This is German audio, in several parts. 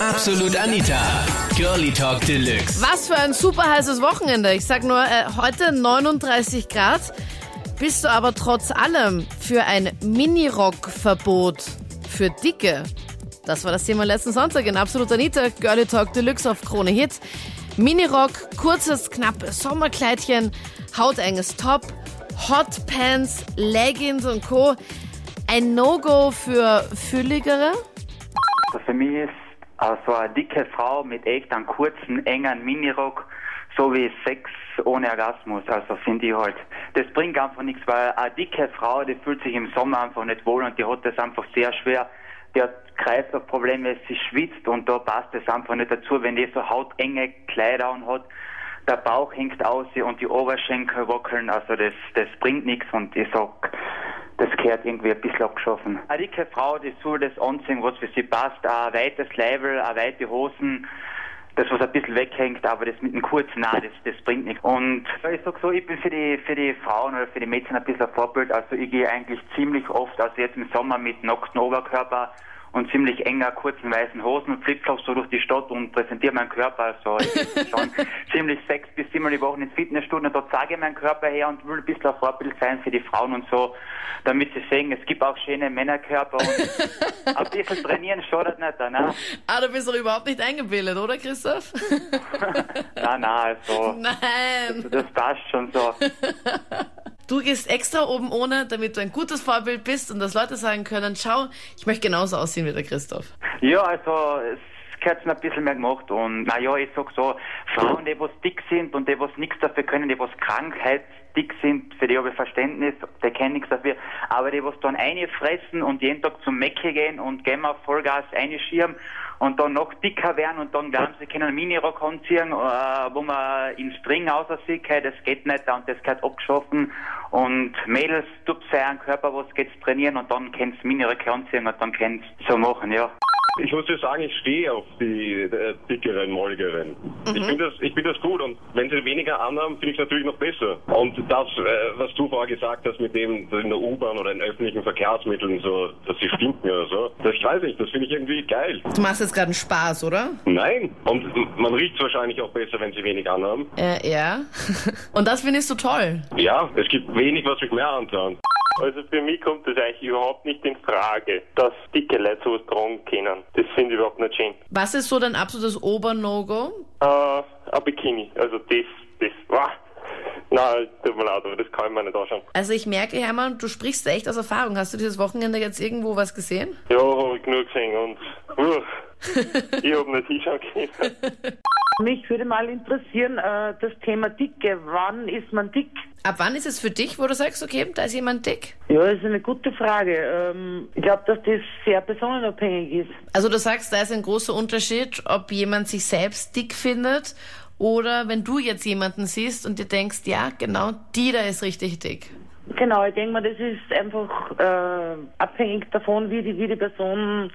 Absolut Anita, Girlie Talk Deluxe. Was für ein super heißes Wochenende. Ich sag nur, äh, heute 39 Grad. Bist du aber trotz allem für ein Minirock-Verbot für Dicke? Das war das Thema letzten Sonntag in Absolut Anita, Girlie Talk Deluxe auf Krone Hit. Minirock, kurzes, knappes Sommerkleidchen, hautenges Top, Hotpants, Leggings und Co. Ein No-Go für fülligere? Also für mich ist äh, so eine dicke Frau mit echt einem kurzen, engen Minirock, so wie Sex ohne Orgasmus, also finde ich halt. Das bringt einfach nichts, weil eine dicke Frau, die fühlt sich im Sommer einfach nicht wohl und die hat das einfach sehr schwer. Die hat Kreislaufprobleme, sie schwitzt und da passt es einfach nicht dazu, wenn die so hautenge Kleider hat. Der Bauch hängt aus und die Oberschenkel wackeln, also das, das bringt nichts und ich sag, gehört irgendwie ein bisschen abgeschaffen. Eine dicke Frau, die soll das anziehen, was für sie passt, ein weites Leibel, eine weite Hosen, das was ein bisschen weghängt, aber das mit einem kurzen, nein, das, das bringt nichts. Und ich sag so, ich bin für die, für die Frauen oder für die Mädchen ein bisschen ein Vorbild, also ich gehe eigentlich ziemlich oft, also jetzt im Sommer mit nacktem Oberkörper, und ziemlich enger, kurzen weißen Hosen und Flipflops so durch die Stadt und präsentiere meinen Körper. Also ich bin schon ziemlich sechs bis siebenmal die Woche ins Fitnessstudio und dort zeige ich meinen Körper her und will ein bisschen ein Vorbild sein für die Frauen und so, damit sie sehen, es gibt auch schöne Männerkörper und ein bisschen trainieren schadet nicht, ne? Ah, du bist doch überhaupt nicht eingebildet, oder Christoph? nein, nein, also Nein. das, das passt schon so. Du gehst extra oben ohne, damit du ein gutes Vorbild bist und dass Leute sagen können, schau, ich möchte genauso aussehen wie der Christoph. Ja, also mir ein bisschen mehr gemacht und naja, ich sag so, Frauen, die was dick sind und die was nichts dafür können, die was krankheitsdick sind, für die habe ich Verständnis, die kennen nichts dafür, aber die was dann fressen und jeden Tag zum Mecke gehen und gehen auf Vollgas einschirmen und dann noch dicker werden und dann glauben sie können einen Minirock anziehen, äh, wo man in String aussieht, das geht nicht und das gehört abgeschaffen und Mädels tut seinen Körper was geht's trainieren und dann kannst Minirock anziehen und dann kannst so machen, ja. Ich muss dir sagen, ich stehe auf die äh, dickeren, molligeren. Ich finde das, ich finde das gut und wenn sie weniger anhaben, finde ich es natürlich noch besser. Und das, äh, was du vorher gesagt hast mit dem in der U-Bahn oder in öffentlichen Verkehrsmitteln, so, dass sie stinken oder so, das ich weiß nicht, das finde ich irgendwie geil. Du machst jetzt gerade einen Spaß, oder? Nein, und man riecht wahrscheinlich auch besser, wenn sie wenig anhaben. Äh, ja. und das findest du toll. Ja, es gibt wenig, was mich mehr antragen. Also für mich kommt das eigentlich überhaupt nicht in Frage, dass dicke Leute sowas tragen können. Das finde ich überhaupt nicht schön. Was ist so dein absolutes Ober-No-Go? Äh, ein Bikini, also das, das, wow. Nein, tut mir leid, aber das kann ich mir nicht anschauen. Also ich merke, Hermann, du sprichst echt aus Erfahrung. Hast du dieses Wochenende jetzt irgendwo was gesehen? Ja, habe ich genug gesehen und uh, ich habe nicht hinschauen können. Mich würde mal interessieren, äh, das Thema Dicke. Wann ist man dick? Ab wann ist es für dich, wo du sagst, okay, da ist jemand dick? Ja, das ist eine gute Frage. Ähm, ich glaube, dass das sehr personenabhängig ist. Also du sagst, da ist ein großer Unterschied, ob jemand sich selbst dick findet oder wenn du jetzt jemanden siehst und dir denkst, ja, genau, die da ist richtig dick. Genau, ich denke mal, das ist einfach äh, abhängig davon, wie die, wie die Person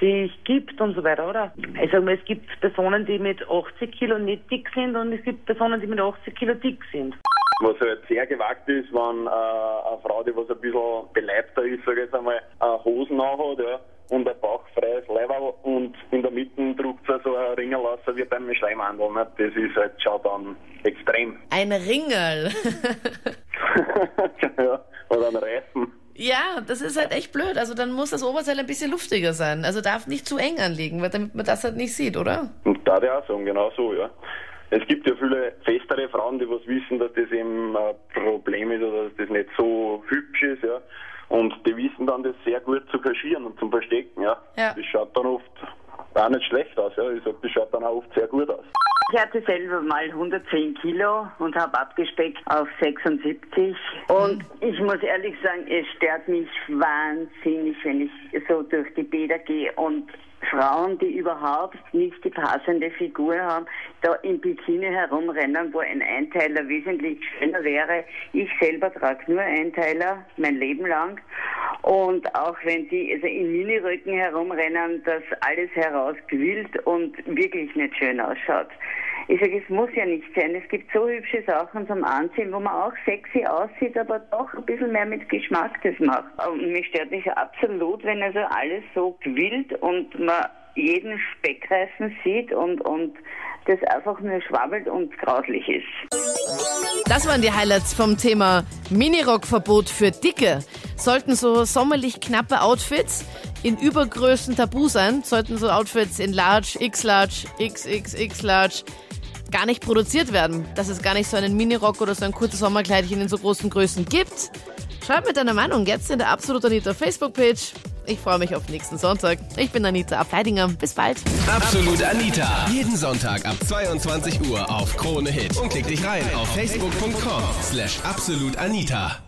sich gibt und so weiter, oder? Ich sage mal, es gibt Personen, die mit 80 Kilo nicht dick sind und es gibt Personen, die mit 80 Kilo dick sind. Was halt sehr gewagt ist, wenn äh, eine Frau, die was ein bisschen beleibter ist, sag ich jetzt einmal, äh, Hosen anhat, ja, und ein bauchfreies Leiberl und in der Mitte druckt sie so ein Ringel raus wie beim Schleimhandel. Ne? Das ist halt schon dann extrem. Ein Ringel. ja, oder ein Reifen. Ja, das ist halt echt blöd. Also dann muss das Oberteil ein bisschen luftiger sein. Also darf nicht zu eng anliegen, weil damit man das halt nicht sieht, oder? Und da ich auch sagen, genau so, ja. Es gibt ja viele festere Frauen, die was wissen, dass das eben ein Problem ist oder dass das nicht so hübsch ist, ja. Und die wissen dann das sehr gut zu kaschieren und zum Verstecken, ja. Ja. Das schaut dann oft auch nicht schlecht aus, ja. Ich sag, das schaut dann auch oft sehr gut aus. Ich hatte selber mal 110 Kilo und habe abgespeckt auf 76. Und ich muss ehrlich sagen, es stört mich wahnsinnig, wenn ich so durch die Bäder gehe und Frauen, die überhaupt nicht die passende Figur haben, da im Bikini herumrennen, wo ein Einteiler wesentlich schöner wäre. Ich selber trage nur Einteiler mein Leben lang. Und auch wenn die also in Miniröcken herumrennen, das alles herausquillt und wirklich nicht schön ausschaut. Ich sage, es muss ja nicht sein. Es gibt so hübsche Sachen zum Anziehen, wo man auch sexy aussieht, aber doch ein bisschen mehr mit Geschmack das macht. Und mich stört mich absolut, wenn also alles so quillt und man jeden Speckreifen sieht und, und das einfach nur schwabbelt und grauslich ist. Das waren die Highlights vom Thema Minirockverbot für Dicke. Sollten so sommerlich knappe Outfits in Übergrößen tabu sein? Sollten so Outfits in Large, X-Large, XXX Large gar nicht produziert werden? Dass es gar nicht so einen Minirock oder so ein kurzes Sommerkleidchen in so großen Größen gibt? Schreib mir deine Meinung jetzt in der Absolut Anita Facebook-Page. Ich freue mich auf nächsten Sonntag. Ich bin Anita Ableidinger. Bis bald. Absolut Anita. Jeden Sonntag ab 22 Uhr auf Krone Hit. Und klick dich rein auf facebook.com slash absolutanita.